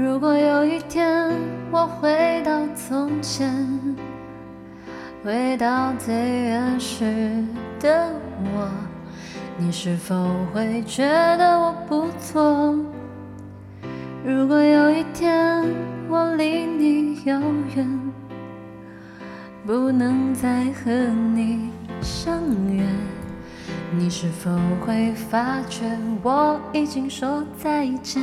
如果有一天我回到从前，回到最原始的我，你是否会觉得我不错？如果有一天我离你遥远，不能再和你相约，你是否会发觉我已经说再见？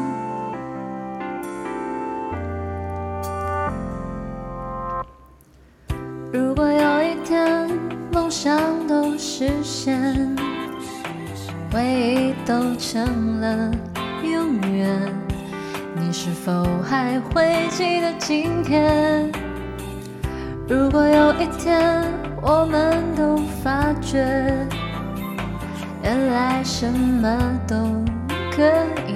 如果有一天梦想都实现，回忆都成了永远，你是否还会记得今天？如果有一天我们都发觉，原来什么都可以，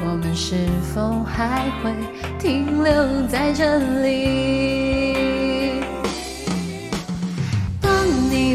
我们是否还会停留在这里？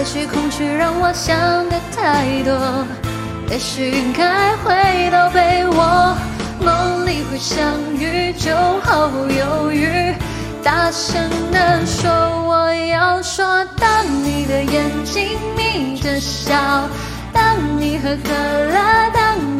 也许空虚让我想的太多，也许该回到被窝，梦里会相遇就毫不犹豫，大声的说我要说。当你的眼睛眯着笑，当你喝可乐，当你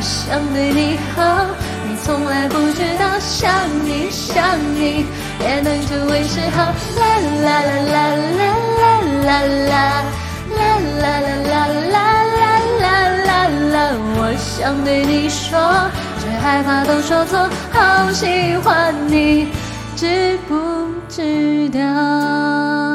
想对你好，你从来不知道想你想你也能成为嗜好。啦啦啦啦啦啦啦啦啦啦啦啦啦啦啦，我想对你说，却害怕都说错，好喜欢你，知不知道？